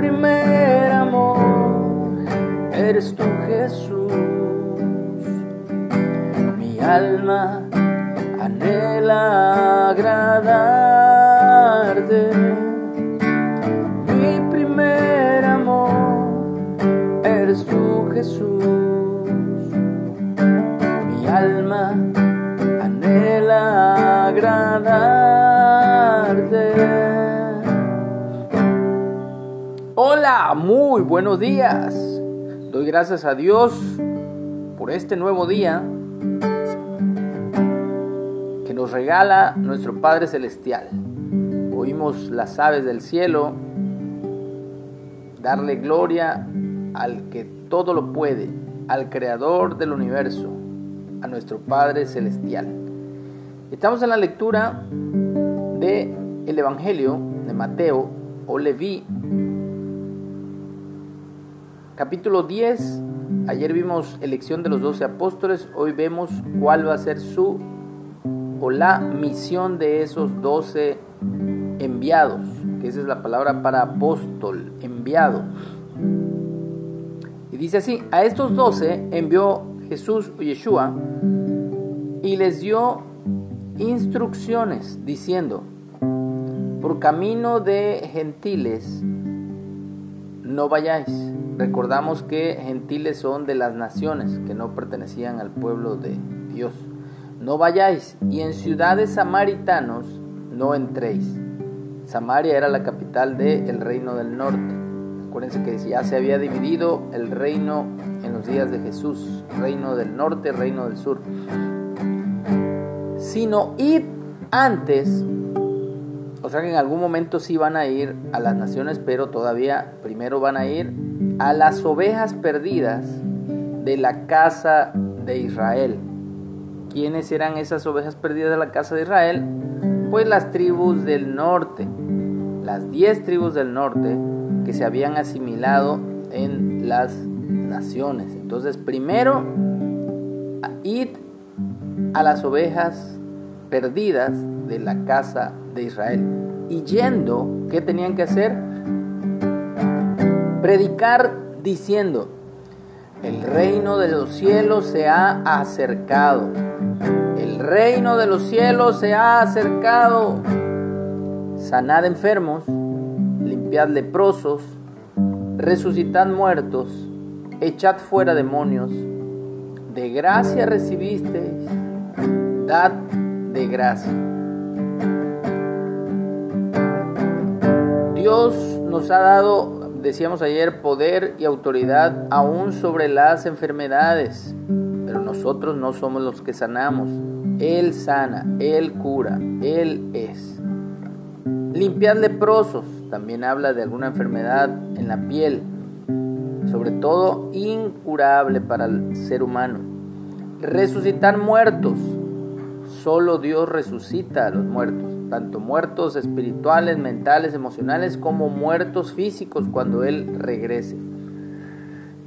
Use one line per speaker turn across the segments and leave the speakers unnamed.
primer amor eres tú Jesús. Mi alma anhela agradarte. Muy buenos días. Doy gracias a Dios por este nuevo día que nos regala nuestro Padre Celestial. Oímos las aves del cielo darle gloria al que todo lo puede, al Creador del universo, a nuestro Padre Celestial. Estamos en la lectura de el Evangelio de Mateo o Leví Capítulo 10. Ayer vimos elección de los doce apóstoles. Hoy vemos cuál va a ser su o la misión de esos doce enviados. Que esa es la palabra para apóstol, enviado. Y dice así, a estos doce envió Jesús o Yeshua y les dio instrucciones diciendo, por camino de gentiles no vayáis Recordamos que gentiles son de las naciones que no pertenecían al pueblo de Dios. No vayáis y en ciudades samaritanos no entréis. Samaria era la capital del reino del norte. Acuérdense que ya se había dividido el reino en los días de Jesús, reino del norte, reino del sur. Sino id antes, o sea que en algún momento sí van a ir a las naciones, pero todavía primero van a ir a las ovejas perdidas de la casa de Israel. ¿Quiénes eran esas ovejas perdidas de la casa de Israel? Pues las tribus del norte, las diez tribus del norte que se habían asimilado en las naciones. Entonces, primero, id a las ovejas perdidas de la casa de Israel. Y yendo, ¿qué tenían que hacer? Predicar diciendo, el reino de los cielos se ha acercado. El reino de los cielos se ha acercado. Sanad enfermos, limpiad leprosos, resucitad muertos, echad fuera demonios. De gracia recibisteis, dad de gracia. Dios nos ha dado decíamos ayer, poder y autoridad aún sobre las enfermedades, pero nosotros no somos los que sanamos. Él sana, Él cura, Él es. Limpiar leprosos, también habla de alguna enfermedad en la piel, sobre todo incurable para el ser humano. Resucitar muertos, solo Dios resucita a los muertos tanto muertos espirituales, mentales, emocionales, como muertos físicos cuando Él regrese.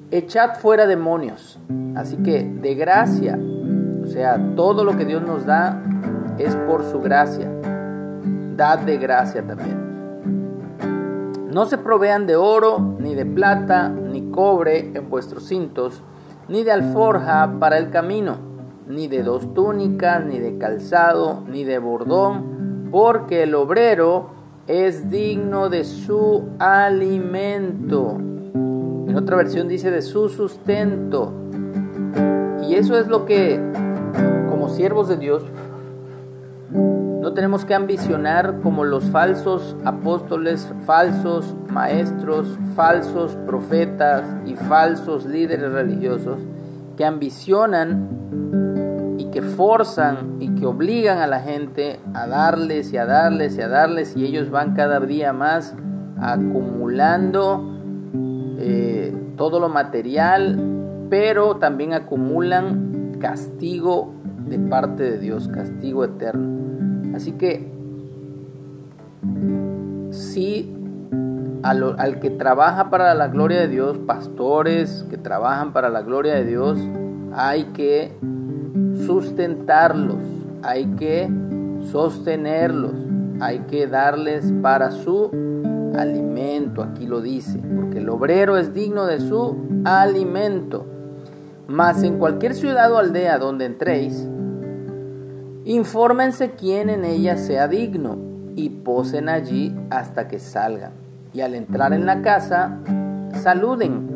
Echad fuera demonios. Así que de gracia, o sea, todo lo que Dios nos da es por su gracia. Dad de gracia también. No se provean de oro, ni de plata, ni cobre en vuestros cintos, ni de alforja para el camino, ni de dos túnicas, ni de calzado, ni de bordón, porque el obrero es digno de su alimento. En otra versión dice de su sustento. Y eso es lo que, como siervos de Dios, no tenemos que ambicionar como los falsos apóstoles, falsos maestros, falsos profetas y falsos líderes religiosos que ambicionan forzan y que obligan a la gente a darles y a darles y a darles y ellos van cada día más acumulando eh, todo lo material, pero también acumulan castigo de parte de Dios, castigo eterno. Así que si al, al que trabaja para la gloria de Dios, pastores que trabajan para la gloria de Dios, hay que sustentarlos, hay que sostenerlos, hay que darles para su alimento, aquí lo dice, porque el obrero es digno de su alimento. Mas en cualquier ciudad o aldea donde entréis, infórmense quién en ella sea digno y posen allí hasta que salgan. Y al entrar en la casa, saluden.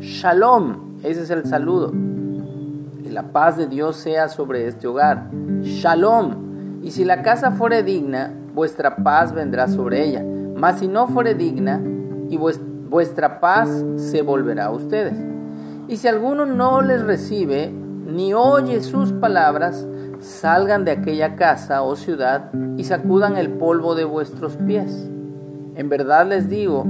Shalom, ese es el saludo. La paz de Dios sea sobre este hogar. Shalom. Y si la casa fuere digna, vuestra paz vendrá sobre ella. Mas si no fuere digna, y vuestra paz se volverá a ustedes. Y si alguno no les recibe, ni oye sus palabras, salgan de aquella casa o ciudad y sacudan el polvo de vuestros pies. En verdad les digo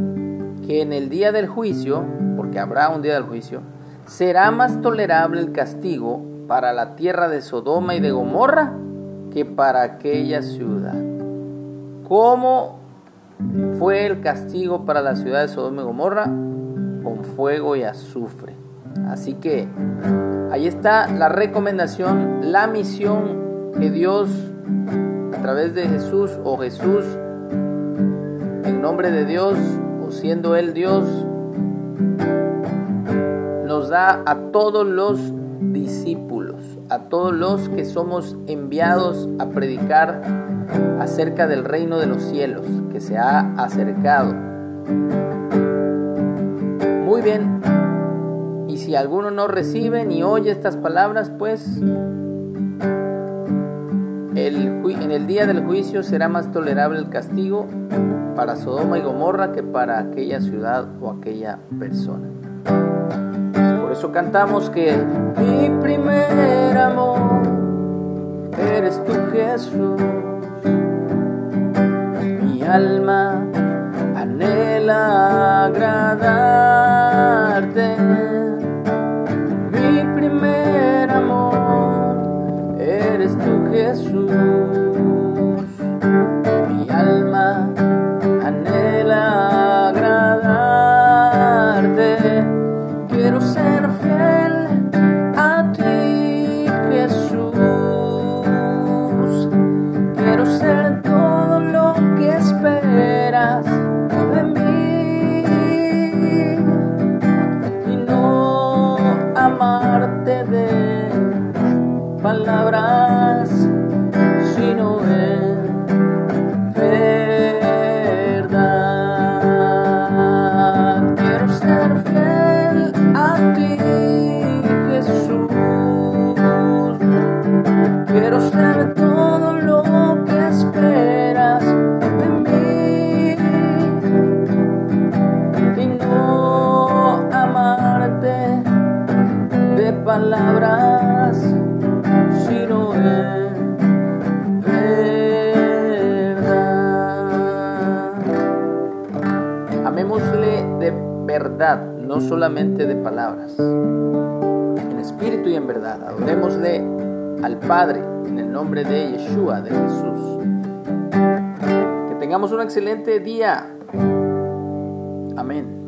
que en el día del juicio, porque habrá un día del juicio, será más tolerable el castigo para la tierra de Sodoma y de Gomorra que para aquella ciudad. ¿Cómo fue el castigo para la ciudad de Sodoma y Gomorra? Con fuego y azufre. Así que ahí está la recomendación, la misión que Dios a través de Jesús o Jesús en nombre de Dios o siendo Él Dios da a todos los discípulos, a todos los que somos enviados a predicar acerca del reino de los cielos que se ha acercado. Muy bien, y si alguno no recibe ni oye estas palabras, pues en el día del juicio será más tolerable el castigo para Sodoma y Gomorra que para aquella ciudad o aquella persona. Cantamos que mi primer amor eres tú Jesús. Mi alma palabras, sino en verdad. Amémosle de verdad, no solamente de palabras, en espíritu y en verdad. Adorémosle al Padre en el nombre de Yeshua, de Jesús. Que tengamos un excelente día. Amén.